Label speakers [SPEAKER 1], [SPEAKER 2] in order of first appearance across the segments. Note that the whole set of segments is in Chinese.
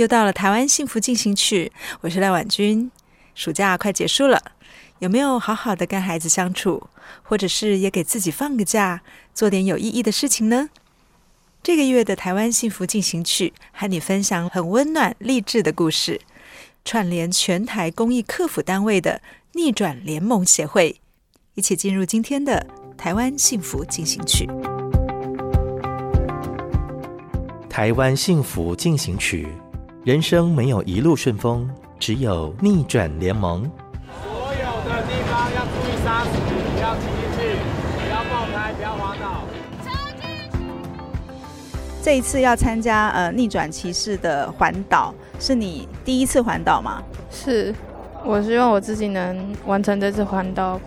[SPEAKER 1] 又到了台湾幸福进行曲，我是赖婉君。暑假快结束了，有没有好好的跟孩子相处，或者是也给自己放个假，做点有意义的事情呢？这个月的台湾幸福进行曲，和你分享很温暖励志的故事，串联全台公益客服单位的逆转联盟协会，一起进入今天的台湾幸福进行曲。
[SPEAKER 2] 台湾幸福进行曲。人生没有一路顺风，只有逆转联盟。
[SPEAKER 3] 所有的地方要注意刹车，不要骑进去，不要爆胎，不要滑倒。
[SPEAKER 4] 这一次要参加呃逆转骑士的环岛，是你第一次环岛吗？
[SPEAKER 5] 是，我希望我自己能完成这次环岛，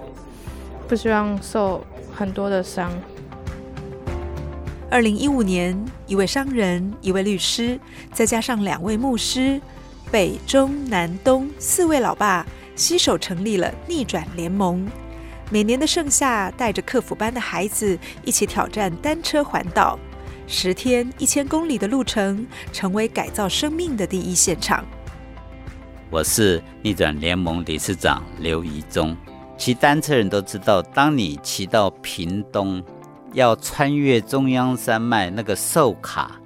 [SPEAKER 5] 不希望受很多的伤。
[SPEAKER 1] 二零一五年，一位商人、一位律师，再加上两位牧师，北中南东四位老爸携手成立了逆转联盟。每年的盛夏，带着客服班的孩子一起挑战单车环岛，十天一千公里的路程，成为改造生命的第一现场。
[SPEAKER 6] 我是逆转联盟理事长刘宜中。骑单车人都知道，当你骑到屏东。要穿越中央山脉那个寿卡，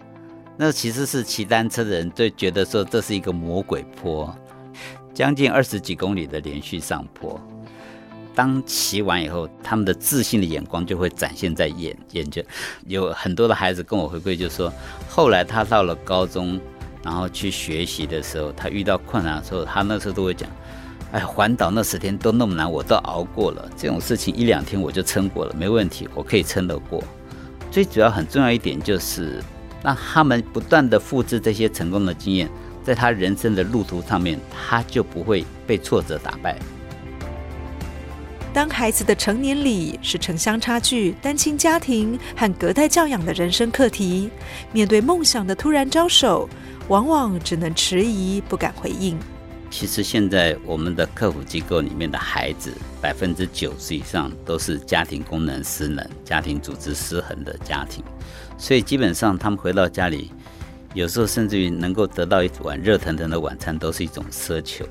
[SPEAKER 6] 那其实是骑单车的人就觉得说，这是一个魔鬼坡，将近二十几公里的连续上坡。当骑完以后，他们的自信的眼光就会展现在眼眼前。有很多的孩子跟我回馈，就说后来他到了高中，然后去学习的时候，他遇到困难的时候，他那时候都会讲。哎，环岛那十天都那么难，我都熬过了。这种事情一两天我就撑过了，没问题，我可以撑得过。最主要很重要一点就是，让他们不断的复制这些成功的经验，在他人生的路途上面，他就不会被挫折打败。
[SPEAKER 1] 当孩子的成年礼是城乡差距、单亲家庭和隔代教养的人生课题，面对梦想的突然招手，往往只能迟疑，不敢回应。
[SPEAKER 6] 其实现在我们的客服机构里面的孩子，百分之九十以上都是家庭功能失能、家庭组织失衡的家庭，所以基本上他们回到家里，有时候甚至于能够得到一碗热腾腾的晚餐，都是一种奢求。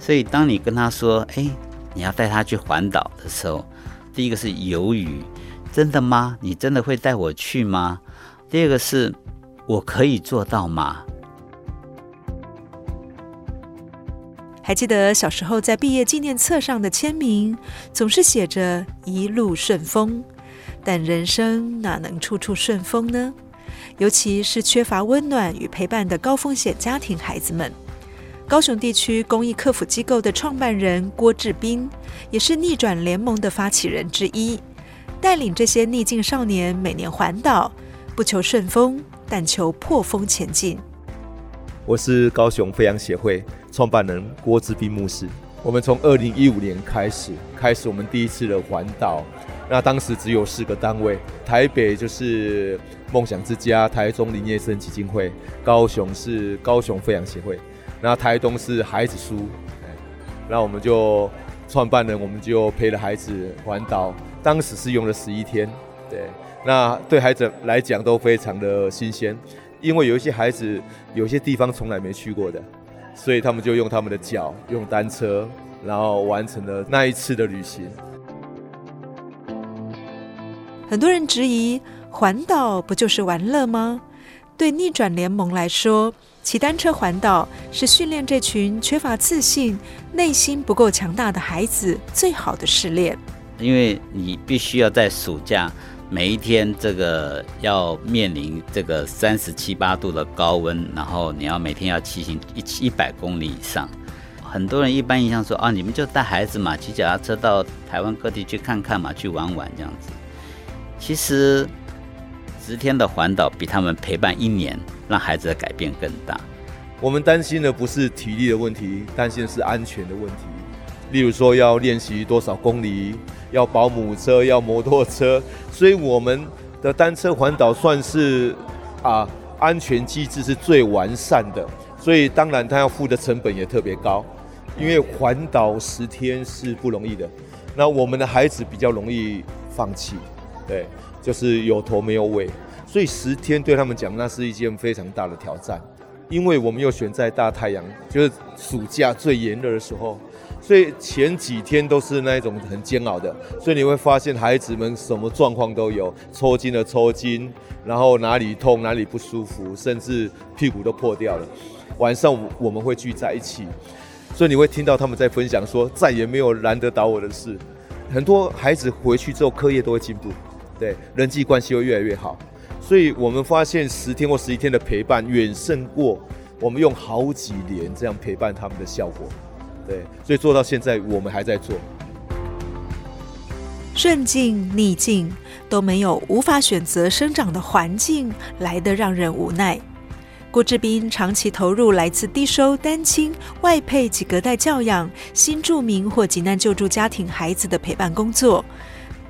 [SPEAKER 6] 所以当你跟他说：“哎，你要带他去环岛的时候，第一个是犹豫，真的吗？你真的会带我去吗？第二个是，我可以做到吗？”
[SPEAKER 1] 还记得小时候在毕业纪念册上的签名，总是写着“一路顺风”，但人生哪能处处顺风呢？尤其是缺乏温暖与陪伴的高风险家庭孩子们。高雄地区公益客服机构的创办人郭志斌，也是逆转联盟的发起人之一，带领这些逆境少年每年环岛，不求顺风，但求破风前进。
[SPEAKER 7] 我是高雄飞扬协会创办人郭志斌牧师。我们从二零一五年开始，开始我们第一次的环岛。那当时只有四个单位，台北就是梦想之家，台中林业生基金会，高雄是高雄飞扬协会，那台东是孩子书。那我们就创办人，我们就陪了孩子环岛。当时是用了十一天，对，那对孩子来讲都非常的新鲜。因为有一些孩子，有些地方从来没去过的，所以他们就用他们的脚，用单车，然后完成了那一次的旅行。
[SPEAKER 1] 很多人质疑环岛不就是玩乐吗？对逆转联盟来说，骑单车环岛是训练这群缺乏自信、内心不够强大的孩子最好的试炼。
[SPEAKER 6] 因为你必须要在暑假每一天，这个要面临这个三十七八度的高温，然后你要每天要骑行一一百公里以上。很多人一般印象说啊，你们就带孩子嘛，骑脚踏车到台湾各地去看看嘛，去玩玩这样子。其实十天的环岛比他们陪伴一年，让孩子的改变更大。
[SPEAKER 7] 我们担心的不是体力的问题，担心的是安全的问题。例如说要练习多少公里，要保姆车，要摩托车。所以我们的单车环岛算是啊安全机制是最完善的。所以当然他要付的成本也特别高，因为环岛十天是不容易的。那我们的孩子比较容易放弃，对，就是有头没有尾。所以十天对他们讲，那是一件非常大的挑战。因为我们又选在大太阳，就是暑假最炎热的时候，所以前几天都是那一种很煎熬的。所以你会发现孩子们什么状况都有，抽筋的抽筋，然后哪里痛哪里不舒服，甚至屁股都破掉了。晚上我们会聚在一起，所以你会听到他们在分享说，再也没有难得倒我的事。很多孩子回去之后课业都会进步，对，人际关系会越来越好。所以我们发现十天或十一天的陪伴远胜过我们用好几年这样陪伴他们的效果。对，所以做到现在我们还在做。
[SPEAKER 1] 顺境逆境都没有无法选择生长的环境来得让人无奈。郭志斌长期投入来自低收单亲、外配及隔代教养、新住民或急难救助家庭孩子的陪伴工作。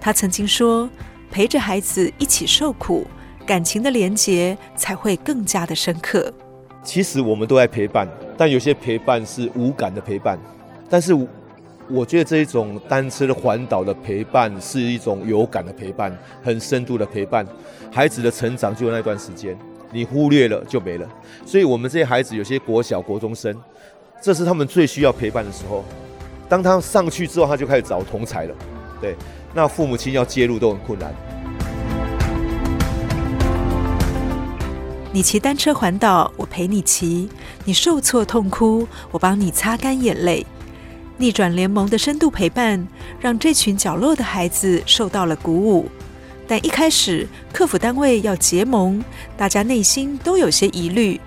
[SPEAKER 1] 他曾经说：“陪着孩子一起受苦。”感情的连结才会更加的深刻。
[SPEAKER 7] 其实我们都在陪伴，但有些陪伴是无感的陪伴。但是我觉得这一种单车的环岛的陪伴是一种有感的陪伴，很深度的陪伴。孩子的成长就那段时间，你忽略了就没了。所以我们这些孩子有些国小、国中生，这是他们最需要陪伴的时候。当他上去之后，他就开始找同才了。对，那父母亲要介入都很困难。
[SPEAKER 1] 你骑单车环岛，我陪你骑；你受挫痛哭，我帮你擦干眼泪。逆转联盟的深度陪伴，让这群角落的孩子受到了鼓舞。但一开始，客服单位要结盟，大家内心都有些疑虑。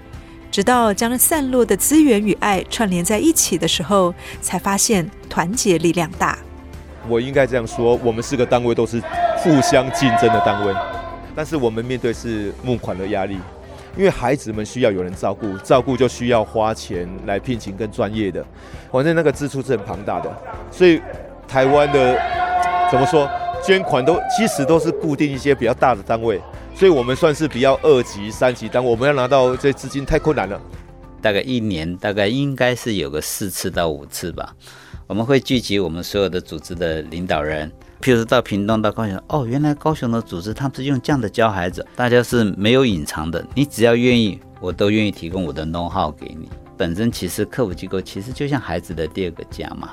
[SPEAKER 1] 直到将散落的资源与爱串联在一起的时候，才发现团结力量大。
[SPEAKER 7] 我应该这样说：我们四个单位都是互相竞争的单位，但是我们面对是募款的压力。因为孩子们需要有人照顾，照顾就需要花钱来聘请更专业的，反正那个支出是很庞大的，所以台湾的怎么说，捐款都其实都是固定一些比较大的单位，所以我们算是比较二级、三级单位，我们要拿到这资金太困难了。
[SPEAKER 6] 大概一年大概应该是有个四次到五次吧，我们会聚集我们所有的组织的领导人。譬如到屏东、到高雄，哦，原来高雄的组织他们是用这样的教孩子，大家是没有隐藏的。你只要愿意，我都愿意提供我的 no 号给你。本身其实客服机构其实就像孩子的第二个家嘛。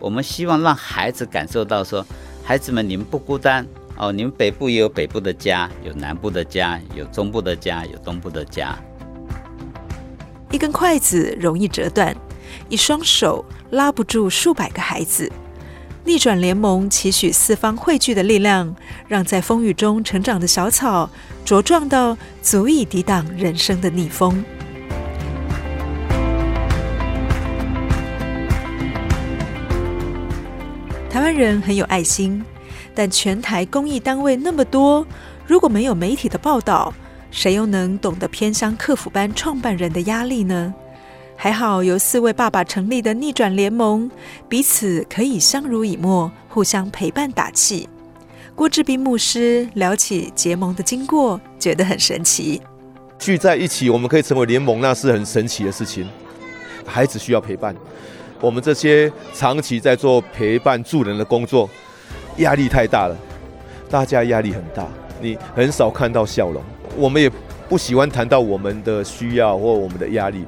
[SPEAKER 6] 我们希望让孩子感受到说，孩子们你们不孤单哦，你们北部也有北部的家，有南部的家，有中部的家，有东部的家。
[SPEAKER 1] 一根筷子容易折断，一双手拉不住数百个孩子。逆转联盟期许四方汇聚的力量，让在风雨中成长的小草茁壮到足以抵挡人生的逆风。台湾人很有爱心，但全台公益单位那么多，如果没有媒体的报道，谁又能懂得偏乡客服班创办人的压力呢？还好由四位爸爸成立的逆转联盟，彼此可以相濡以沫，互相陪伴打气。郭志斌牧师聊起结盟的经过，觉得很神奇。
[SPEAKER 7] 聚在一起，我们可以成为联盟，那是很神奇的事情。孩子需要陪伴，我们这些长期在做陪伴助人的工作，压力太大了，大家压力很大，你很少看到笑容。我们也不喜欢谈到我们的需要或我们的压力。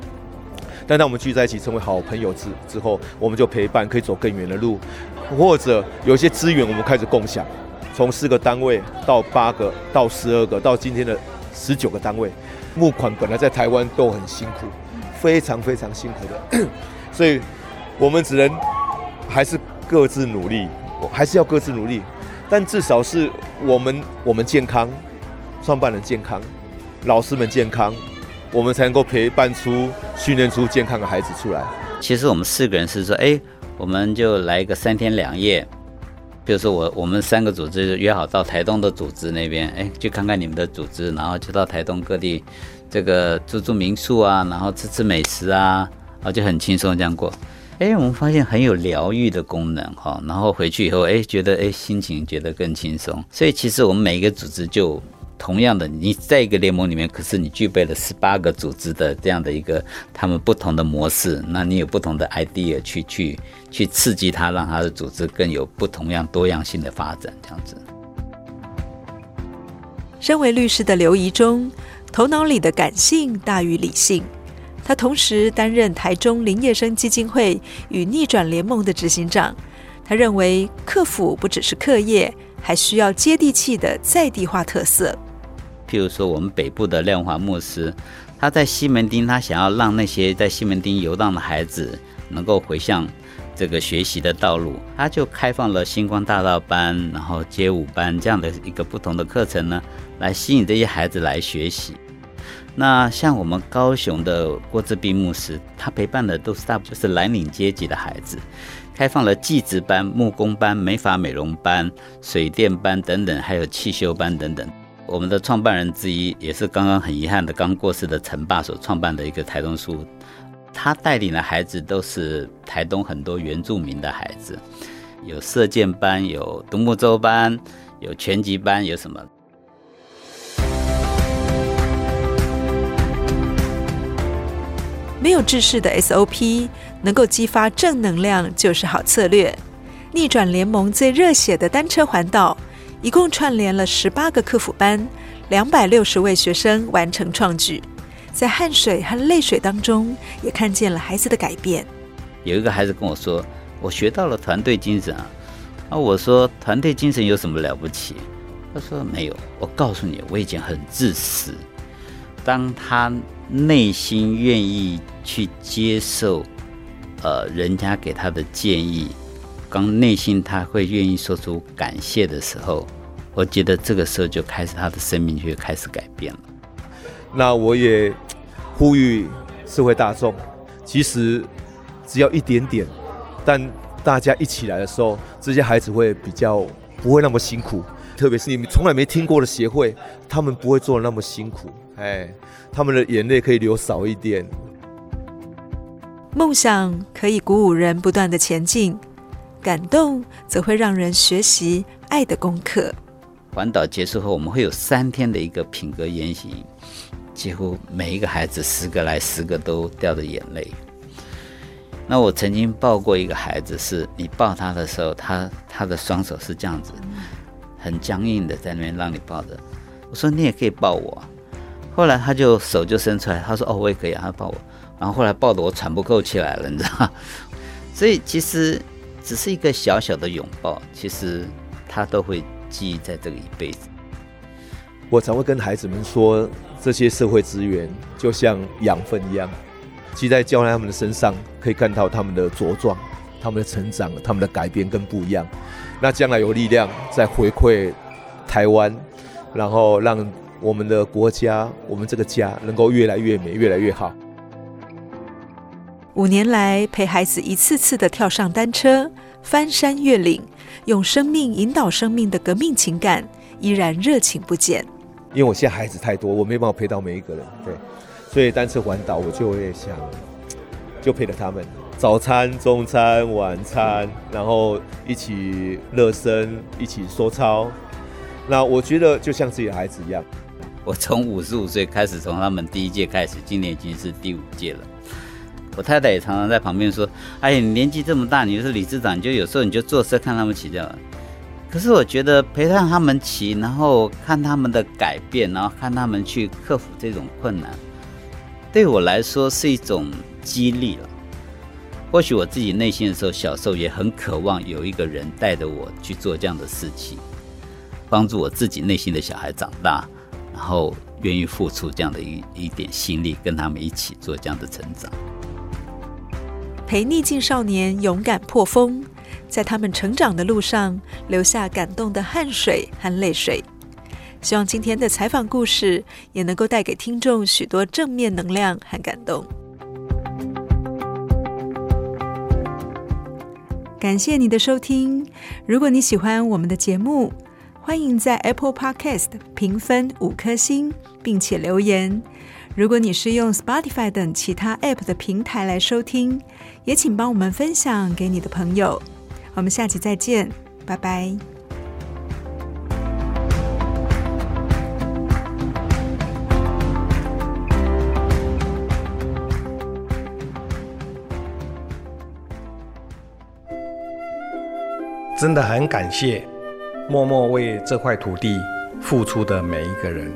[SPEAKER 7] 但当我们聚在一起成为好朋友之之后，我们就陪伴，可以走更远的路，或者有些资源我们开始共享，从四个单位到八个，到十二个，到今天的十九个单位。募款本来在台湾都很辛苦，非常非常辛苦的，所以我们只能还是各自努力，还是要各自努力，但至少是我们我们健康，创办人健康，老师们健康，我们才能够陪伴出、训练出健康的孩子出来。
[SPEAKER 6] 其实我们四个人是说，哎，我们就来一个三天两夜。比如说我我们三个组织约好到台东的组织那边，哎，去看看你们的组织，然后就到台东各地这个住住民宿啊，然后吃吃美食啊，然后就很轻松这样过。哎，我们发现很有疗愈的功能哈，然后回去以后，哎，觉得哎心情觉得更轻松。所以其实我们每一个组织就。同样的，你在一个联盟里面，可是你具备了十八个组织的这样的一个他们不同的模式，那你有不同的 idea 去去去刺激他，让他的组织更有不同样多样性的发展，这样子。
[SPEAKER 1] 身为律师的刘怡中，头脑里的感性大于理性。他同时担任台中林业生基金会与逆转联盟的执行长。他认为，课辅不只是课业，还需要接地气的在地化特色。
[SPEAKER 6] 譬如说，我们北部的廖华牧师，他在西门町，他想要让那些在西门町游荡的孩子能够回向这个学习的道路，他就开放了星光大道班，然后街舞班这样的一个不同的课程呢，来吸引这些孩子来学习。那像我们高雄的郭志斌牧师，他陪伴的都是大部分就是蓝领阶级的孩子，开放了技职班、木工班、美发美容班、水电班等等，还有汽修班等等。我们的创办人之一，也是刚刚很遗憾的刚过世的陈爸所创办的一个台东书，他带领的孩子都是台东很多原住民的孩子，有射箭班，有独木舟班，有拳击班，有什么？
[SPEAKER 1] 没有制式的 SOP，能够激发正能量就是好策略。逆转联盟最热血的单车环岛。一共串联了十八个客服班，两百六十位学生完成创举，在汗水和泪水当中，也看见了孩子的改变。
[SPEAKER 6] 有一个孩子跟我说：“我学到了团队精神啊！”啊，我说：“团队精神有什么了不起？”他说：“没有。我告诉你，我以前很自私。当他内心愿意去接受，呃，人家给他的建议，刚内心他会愿意说出感谢的时候。”我觉得这个时候就开始，他的生命就开始改变了。
[SPEAKER 7] 那我也呼吁社会大众，其实只要一点点，但大家一起来的时候，这些孩子会比较不会那么辛苦。特别是你们从来没听过的协会，他们不会做的那么辛苦。哎，他们的眼泪可以流少一点。
[SPEAKER 1] 梦想可以鼓舞人不断的前进，感动则会让人学习爱的功课。
[SPEAKER 6] 环岛结束后，我们会有三天的一个品格研习，几乎每一个孩子十个来十个都掉着眼泪。那我曾经抱过一个孩子，是你抱他的时候，他他的双手是这样子，很僵硬的在那边让你抱着。我说你也可以抱我，后来他就手就伸出来，他说哦我也可以，他抱我，然后后来抱得我喘不过气来了，你知道？所以其实只是一个小小的拥抱，其实他都会。记忆在这个一辈子。
[SPEAKER 7] 我常会跟孩子们说，这些社会资源就像养分一样，积在教在他们的身上，可以看到他们的茁壮、他们的成长、他们的改变跟不一样。那将来有力量再回馈台湾，然后让我们的国家、我们这个家能够越来越美、越来越好。
[SPEAKER 1] 五年来，陪孩子一次次的跳上单车，翻山越岭。用生命引导生命的革命情感，依然热情不减。
[SPEAKER 7] 因为我现在孩子太多，我没办法陪到每一个人，对，所以单车环岛，我就会想，就陪着他们，早餐、中餐、晚餐，然后一起热身，一起说操。那我觉得就像自己的孩子一样。
[SPEAKER 6] 我从五十五岁开始，从他们第一届开始，今年已经是第五届了。我太太也常常在旁边说：“哎，你年纪这么大，你是理事长，你就有时候你就坐车看他们骑掉了。”可是我觉得陪伴他们骑，然后看他们的改变，然后看他们去克服这种困难，对我来说是一种激励了。或许我自己内心的时候，小时候也很渴望有一个人带着我去做这样的事情，帮助我自己内心的小孩长大，然后愿意付出这样的一一点心力，跟他们一起做这样的成长。
[SPEAKER 1] 陪逆境少年勇敢破风，在他们成长的路上留下感动的汗水和泪水。希望今天的采访故事也能够带给听众许多正面能量和感动。感谢你的收听。如果你喜欢我们的节目，欢迎在 Apple Podcast 评分五颗星，并且留言。如果你是用 Spotify 等其他 App 的平台来收听，也请帮我们分享给你的朋友。我们下期再见，拜拜。
[SPEAKER 8] 真的很感谢默默为这块土地付出的每一个人，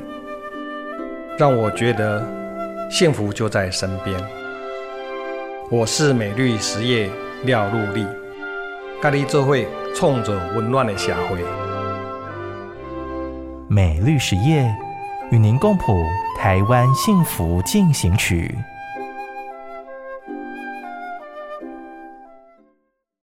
[SPEAKER 8] 让我觉得幸福就在身边。我是美绿实业廖陆立，咖喱做会冲着温暖的社会。
[SPEAKER 2] 美绿实业与您共谱台湾幸福进行曲。